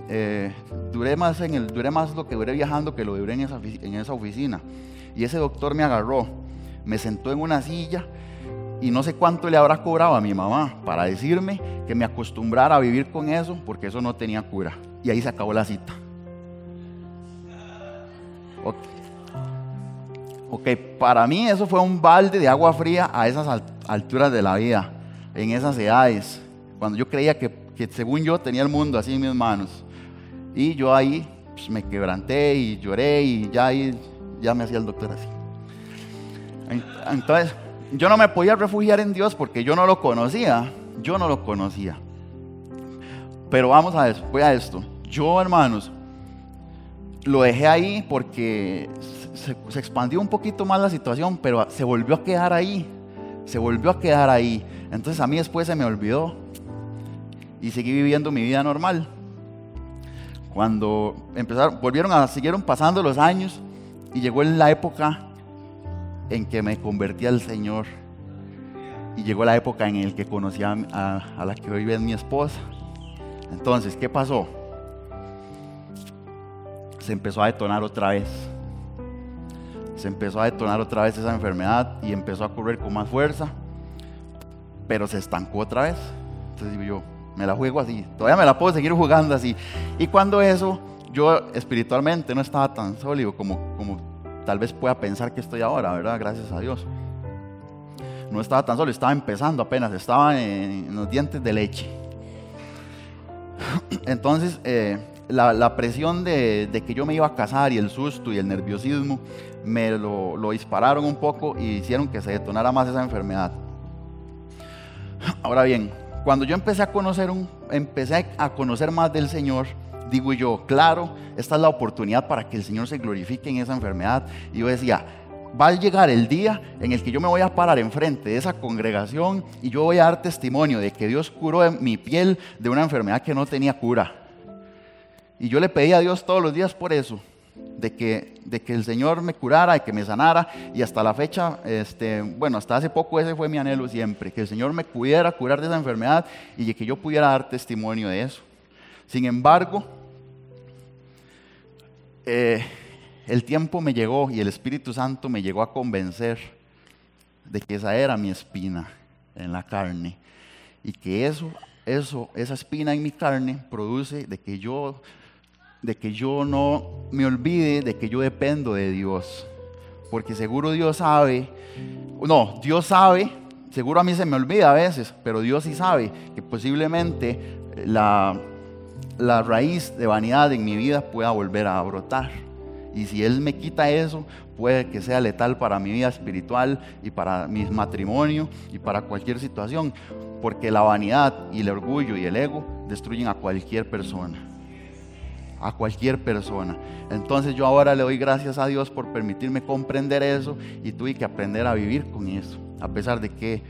Eh, duré, más en el, duré más lo que duré viajando que lo duré en esa, en esa oficina. Y ese doctor me agarró, me sentó en una silla y no sé cuánto le habrá cobrado a mi mamá para decirme que me acostumbrara a vivir con eso porque eso no tenía cura. Y ahí se acabó la cita. Ok, para mí eso fue un balde de agua fría a esas alturas de la vida, en esas edades, cuando yo creía que, según yo tenía el mundo así en mis manos. Y yo ahí pues, me quebranté y lloré y ya ahí ya me hacía el doctor así. Entonces, yo no me podía refugiar en Dios porque yo no lo conocía, yo no lo conocía. Pero vamos a, voy a esto. Yo, hermanos, lo dejé ahí porque se, expandió un poquito más la situación, pero se volvió a quedar ahí. Se volvió a quedar ahí. Entonces a mí después se me olvidó y seguí viviendo mi vida normal. Cuando empezaron, volvieron a, siguieron pasando los años y llegó la época en que me convertí al Señor. Y llegó la época en la que conocí a, a la que hoy es mi esposa. Entonces, ¿qué pasó? Se empezó a detonar otra vez se empezó a detonar otra vez esa enfermedad y empezó a correr con más fuerza, pero se estancó otra vez. Entonces digo yo, me la juego así, todavía me la puedo seguir jugando así. Y cuando eso, yo espiritualmente no estaba tan sólido como, como tal vez pueda pensar que estoy ahora, ¿verdad? Gracias a Dios. No estaba tan solo, estaba empezando apenas, estaba en, los dientes de leche. (clears throat) Entonces, eh, la, presión de, que yo me iba a casar y el susto y el nerviosismo me lo, dispararon un poco y hicieron que se detonara más esa enfermedad. Ahora bien, cuando yo empecé a conocer, empecé a conocer más del Señor, digo yo, claro, esta es la oportunidad para que el Señor se glorifique en esa enfermedad. Y yo decía, va a llegar el día en el que yo me voy a parar enfrente de esa congregación y yo voy a dar testimonio de que Dios curó mi piel de una enfermedad que no tenía cura. Y yo le pedí a Dios todos los días por eso de que, de que el Señor me curara, y que me sanara. Y hasta la fecha, este, bueno, hasta hace poco ese fue mi anhelo siempre, que el Señor me pudiera curar de esa enfermedad y que yo pudiera dar testimonio de eso. Sin embargo, eh, el tiempo me llegó y el Espíritu Santo me llegó a convencer de que esa era mi espina en la carne y que eso, eso, esa espina en mi carne produce de que yo de que yo no me olvide de que yo dependo de Dios. Porque seguro Dios sabe, no, Dios sabe, seguro a mí se me olvida a veces, pero Dios sí sabe que posiblemente la, la raíz de vanidad en mi vida pueda volver a brotar. Y si Él me quita eso, puede que sea letal para mi vida espiritual y para mi matrimonio y para cualquier situación. Porque la vanidad y el orgullo y el ego destruyen a cualquier persona a cualquier persona. Entonces yo ahora le doy gracias a Dios por permitirme comprender eso y tuve que aprender a vivir con eso, a pesar de que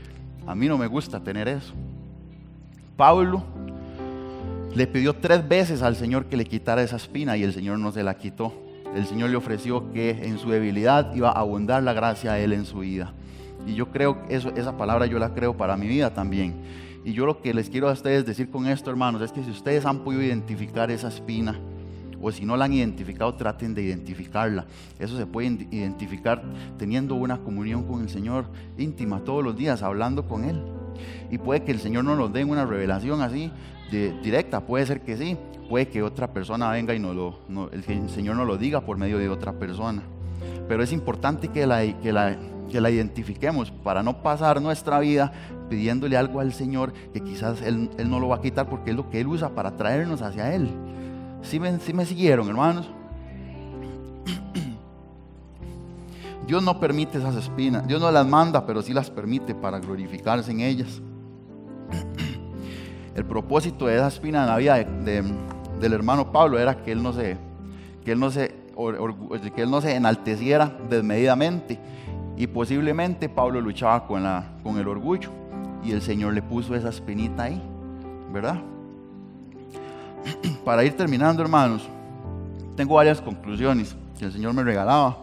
a mí no me gusta tener eso. Pablo le pidió tres veces al Señor que le quitara esa espina y el Señor no se la quitó. El Señor le ofreció que en su debilidad iba a abundar la gracia a él en su vida. Y yo creo que eso, esa palabra yo la creo para mi vida también. Y yo lo que les quiero a ustedes decir con esto, hermanos, es que si ustedes han podido identificar esa espina, o si no la han identificado, traten de identificarla. Eso se puede identificar teniendo una comunión con el Señor íntima todos los días, hablando con Él. Y puede que el Señor no nos dé una revelación así de, directa, puede ser que sí, puede que otra persona venga y no lo, el Señor nos lo diga por medio de otra persona. Pero es importante que la, que la, que la identifiquemos para no pasar nuestra vida pidiéndole algo al Señor que quizás él, no lo va a quitar porque es lo que Él usa para traernos hacia Él. Me, me siguieron, hermanos? Dios no permite esas espinas. Dios no las manda, pero sí las permite para glorificarse en ellas. El propósito de esa espina en la vida del hermano Pablo era que él no se, que él no se, que él no se enalteciera desmedidamente. Y posiblemente Pablo luchaba con, la, con el orgullo. Y el Señor le puso esa espinita ahí, ¿verdad? (clears throat) para ir terminando, hermanos, tengo varias conclusiones que el Señor me regalaba.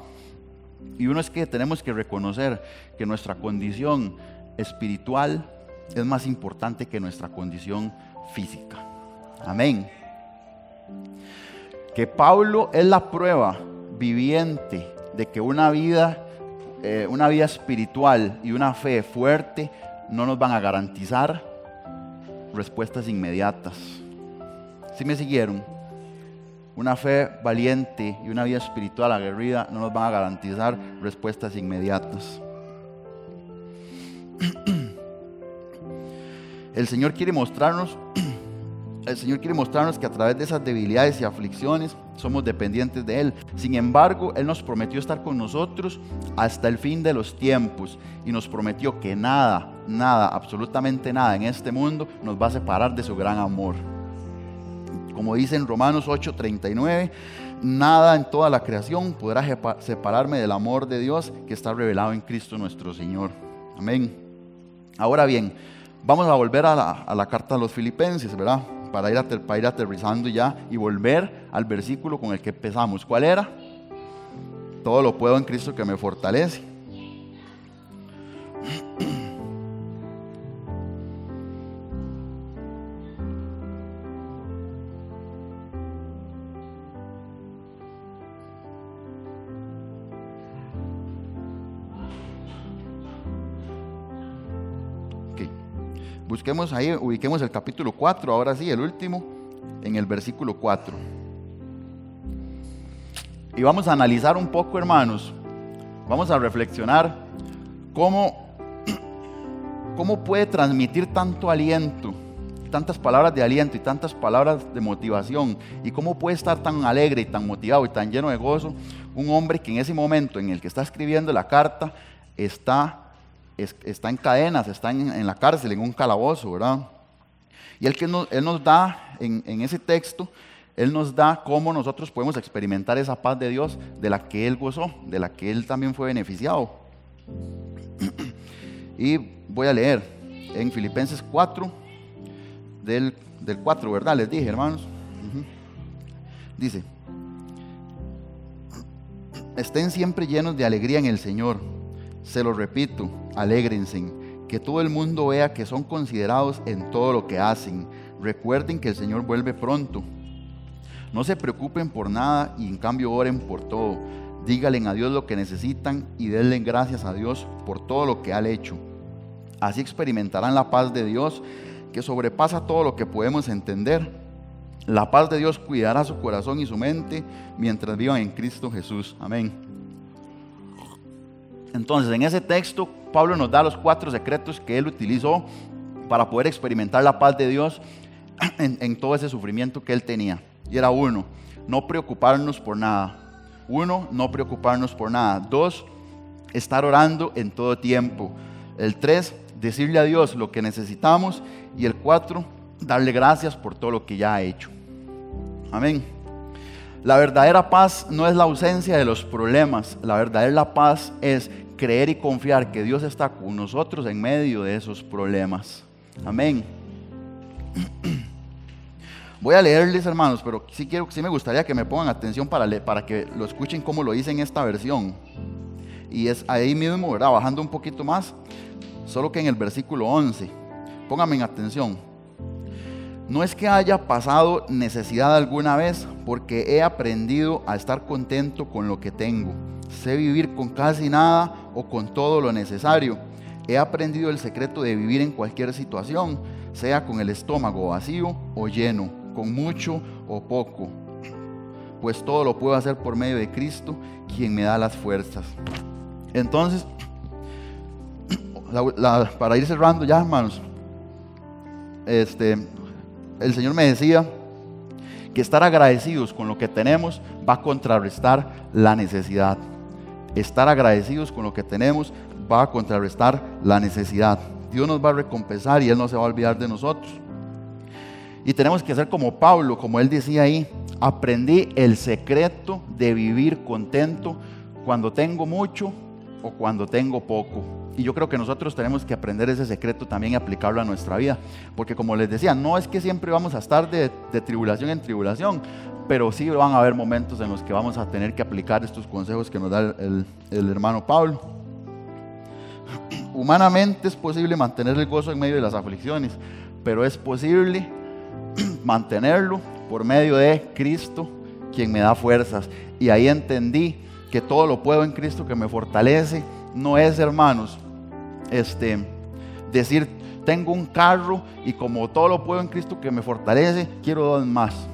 Y uno es que tenemos que reconocer que nuestra condición espiritual es más importante que nuestra condición física. Amén. Que Pablo es la prueba viviente de que una vida, eh, una vida espiritual y una fe fuerte no nos van a garantizar respuestas inmediatas. ¿Sí me siguieron? Una fe valiente y una vida espiritual aguerrida no nos van a garantizar respuestas inmediatas. (clears throat) El Señor quiere mostrarnos (clears throat) el Señor quiere mostrarnos que a través de esas debilidades y aflicciones somos dependientes de Él. Sin embargo, Él nos prometió estar con nosotros hasta el fin de los tiempos y nos prometió que nada, nada, absolutamente nada en este mundo nos va a separar de su gran amor. Como dice en Romanos 8:39, nada en toda la creación podrá separarme del amor de Dios que está revelado en Cristo nuestro Señor. Amén. Ahora bien, vamos a volver a la, carta a los filipenses, ¿verdad? para ir, ir aterrizando ya y volver al versículo con el que empezamos. ¿Cuál era? Todo lo puedo en Cristo que me fortalece. Busquemos ahí, ubiquemos el capítulo 4, ahora sí, el último, en el versículo 4. Y vamos a analizar un poco, hermanos, vamos a reflexionar cómo, (clears throat) cómo puede transmitir tanto aliento, tantas palabras de aliento y tantas palabras de motivación, y cómo puede estar tan alegre y tan motivado y tan lleno de gozo un hombre que en ese momento en el que está escribiendo la carta está está en cadenas, está en, la cárcel, en un calabozo, ¿verdad? Y él, que nos, él nos da en, ese texto, Él nos da cómo nosotros podemos experimentar esa paz de Dios de la que Él gozó, de la que Él también fue beneficiado. (clears throat) Y voy a leer en Filipenses 4, del, del 4, ¿verdad? Les dije, hermanos. Dice, estén siempre llenos de alegría en el Señor. Se lo repito, alégrense, que todo el mundo vea que son considerados en todo lo que hacen. Recuerden que el Señor vuelve pronto. No se preocupen por nada y en cambio oren por todo. Díganle a Dios lo que necesitan y denle gracias a Dios por todo lo que ha hecho. Así experimentarán la paz de Dios que sobrepasa todo lo que podemos entender. La paz de Dios cuidará su corazón y su mente mientras vivan en Cristo Jesús. Amén. Entonces, en ese texto, Pablo nos da los cuatro secretos que él utilizó para poder experimentar la paz de Dios (clears throat) en, todo ese sufrimiento que él tenía. Y era uno, no preocuparnos por nada. Uno, no preocuparnos por nada. Dos, estar orando en todo tiempo. El tres, decirle a Dios lo que necesitamos. Y el cuatro, darle gracias por todo lo que ya ha hecho. Amén. La verdadera paz no es la ausencia de los problemas, la verdadera paz es creer y confiar que Dios está con nosotros en medio de esos problemas. Amén. (clears throat) Voy a leerles, hermanos, pero sí, quiero, sí me gustaría que me pongan atención para, para que lo escuchen como lo dice en esta versión. Y es ahí mismo, ¿verdad? Bajando un poquito más, solo que en el versículo 11. Pónganme atención. No es que haya pasado necesidad alguna vez, porque he aprendido a estar contento con lo que tengo. Sé vivir con casi nada o con todo lo necesario. He aprendido el secreto de vivir en cualquier situación, sea con el estómago vacío o lleno, con mucho o poco. Pues todo lo puedo hacer por medio de Cristo, quien me da las fuerzas. Entonces, (clears throat) para ir cerrando ya, hermanos, este, el Señor me decía que estar agradecidos con lo que tenemos va a contrarrestar la necesidad. Estar agradecidos con lo que tenemos va a contrarrestar la necesidad. Dios nos va a recompensar y Él no se va a olvidar de nosotros. Y tenemos que hacer como Pablo, como él decía ahí, aprendí el secreto de vivir contento cuando tengo mucho o cuando tengo poco. Y yo creo que nosotros tenemos que aprender ese secreto también y aplicarlo a nuestra vida. Porque como les decía, no es que siempre vamos a estar de, tribulación en tribulación, pero sí van a haber momentos en los que vamos a tener que aplicar estos consejos que nos da el, hermano Pablo. (clears throat) Humanamente es posible mantener el gozo en medio de las aflicciones, pero es posible (clears throat) mantenerlo por medio de Cristo, quien me da fuerzas. Y ahí entendí que todo lo puedo en Cristo que me fortalece. No es, hermanos, este, decir, tengo un carro y como todo lo puedo en Cristo que me fortalece, quiero dos más.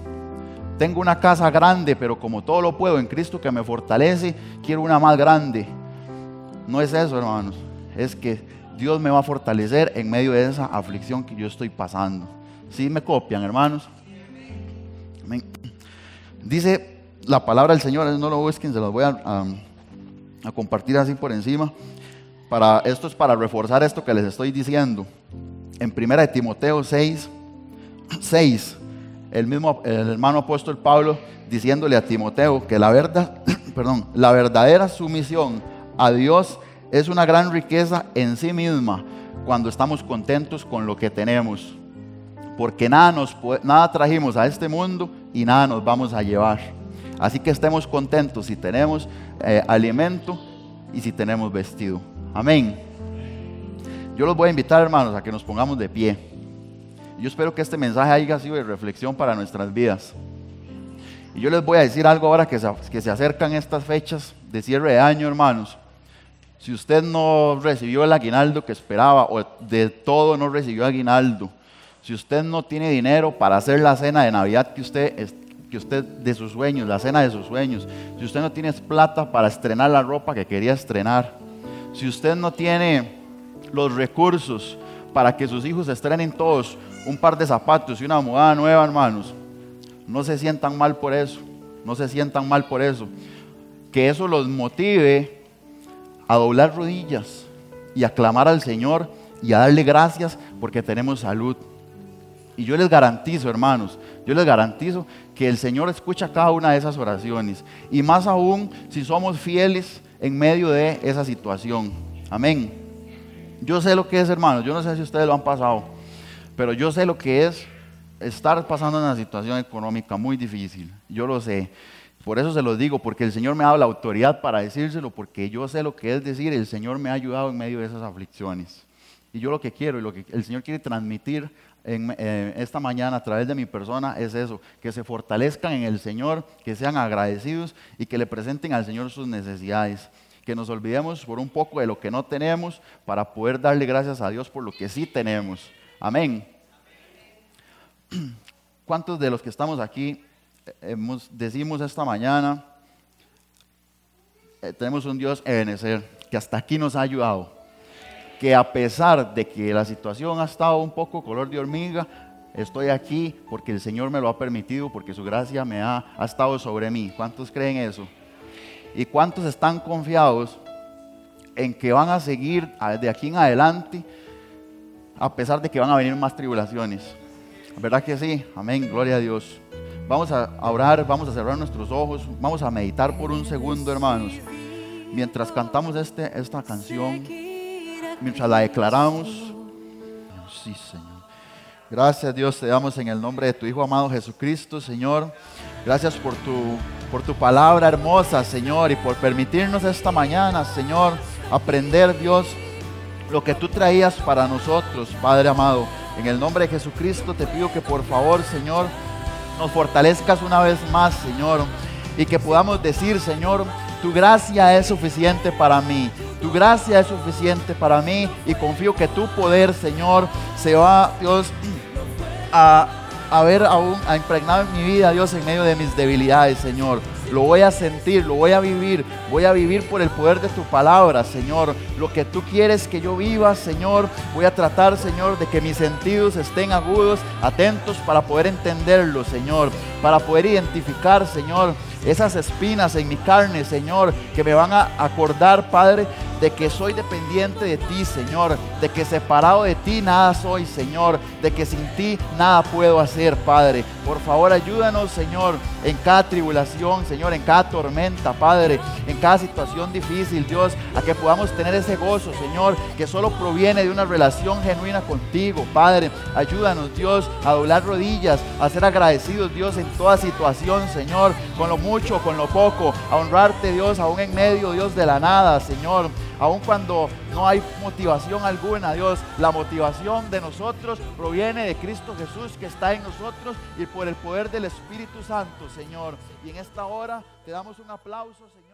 Tengo una casa grande, pero como todo lo puedo en Cristo que me fortalece, quiero una más grande. No es eso, hermanos. Es que Dios me va a fortalecer en medio de esa aflicción que yo estoy pasando. ¿Sí me copian, hermanos? Dice la palabra del Señor, no lo busquen, se los voy a, a compartir así por encima. Para, esto es para reforzar esto que les estoy diciendo. En 1 Timoteo 6, 6, el mismo hermano apóstol Pablo diciéndole a Timoteo que la verdad, (clears throat) perdón, la verdadera sumisión a Dios es una gran riqueza en sí misma cuando estamos contentos con lo que tenemos. Porque nada, nos, nada trajimos a este mundo y nada nos vamos a llevar. Así que estemos contentos si tenemos eh, alimento y si tenemos vestido. Amén. Yo los voy a invitar, hermanos, a que nos pongamos de pie. Yo espero que este mensaje haya sido de reflexión para nuestras vidas. Y yo les voy a decir algo ahora que se, acercan estas fechas de cierre de año, hermanos. Si usted no recibió el aguinaldo que esperaba o de todo no recibió aguinaldo, si usted no tiene dinero para hacer la cena de Navidad que usted, que usted de sus sueños, la cena de sus sueños, si usted no tiene plata para estrenar la ropa que quería estrenar, si usted no tiene los recursos para que sus hijos estrenen todos un par de zapatos y una moda nueva, hermanos, no se sientan mal por eso, no se sientan mal por eso. Que eso los motive a doblar rodillas y a clamar al Señor y a darle gracias porque tenemos salud. Y yo les garantizo, hermanos, yo les garantizo que el Señor escucha cada una de esas oraciones. Y más aún si somos fieles en medio de esa situación. Amén. Yo sé lo que es, hermanos. Yo no sé si ustedes lo han pasado. Pero yo sé lo que es estar pasando una situación económica muy difícil. Yo lo sé. Por eso se lo digo, porque el Señor me ha dado la autoridad para decírselo, porque yo sé lo que es decir, el Señor me ha ayudado en medio de esas aflicciones. Y yo lo que quiero y lo que el Señor quiere transmitir eh, esta mañana a través de mi persona es eso, que se fortalezcan en el Señor, que sean agradecidos y que le presenten al Señor sus necesidades. Que nos olvidemos por un poco de lo que no tenemos para poder darle gracias a Dios por lo que sí tenemos. Amén. ¿Cuántos de los que estamos aquí decimos esta mañana, eh, tenemos un Dios Ebenezer que hasta aquí nos ha ayudado, que a pesar de que la situación ha estado un poco color de hormiga, estoy aquí porque el Señor me lo ha permitido, porque su gracia me ha, ha estado sobre mí. ¿Cuántos creen eso? ¿Y cuántos están confiados en que van a seguir de aquí en adelante, a pesar de que van a venir más tribulaciones? ¿Verdad que sí? Amén, gloria a Dios. Vamos a orar, vamos a cerrar nuestros ojos, vamos a meditar por un segundo, hermanos. Mientras cantamos este, esta canción, mientras la declaramos. Sí, Señor. Gracias Dios, te damos en el nombre de tu Hijo amado Jesucristo, Señor. Gracias por tu, por tu palabra hermosa, Señor, y por permitirnos esta mañana, Señor, aprender, Dios, lo que tú traías para nosotros, Padre amado. En el nombre de Jesucristo te pido que por favor, Señor, nos fortalezcas una vez más, Señor, y que podamos decir, Señor, tu gracia es suficiente para mí. Tu gracia es suficiente para mí y confío que tu poder, Señor, se va, Dios, a, a ver aún, a impregnar en mi vida, Dios, en medio de mis debilidades, Señor lo voy a sentir, lo voy a vivir, voy a vivir por el poder de tu palabra, Señor. Lo que tú quieres que yo viva, Señor, voy a tratar, Señor, de que mis sentidos estén agudos, atentos para poder entenderlo, Señor, para poder identificar, Señor, esas espinas en mi carne, Señor, que me van a acordar, Padre, de que soy dependiente de ti, Señor, de que separado de ti nada soy, Señor, de que sin ti nada puedo hacer, Padre. Por favor, ayúdanos, Señor, en cada tribulación, Señor, en cada tormenta, Padre, en cada situación difícil, Dios, a que podamos tener ese gozo, Señor, que solo proviene de una relación genuina contigo, Padre. Ayúdanos, Dios, a doblar rodillas, a ser agradecidos, Dios, en toda situación, Señor, con lo mucho, con lo poco, a honrarte, Dios, aún en medio, Dios, de la nada, Señor. Aun cuando no hay motivación alguna, Dios, la motivación de nosotros proviene de Cristo Jesús que está en nosotros y por el poder del Espíritu Santo, Señor. Y en esta hora te damos un aplauso, Señor.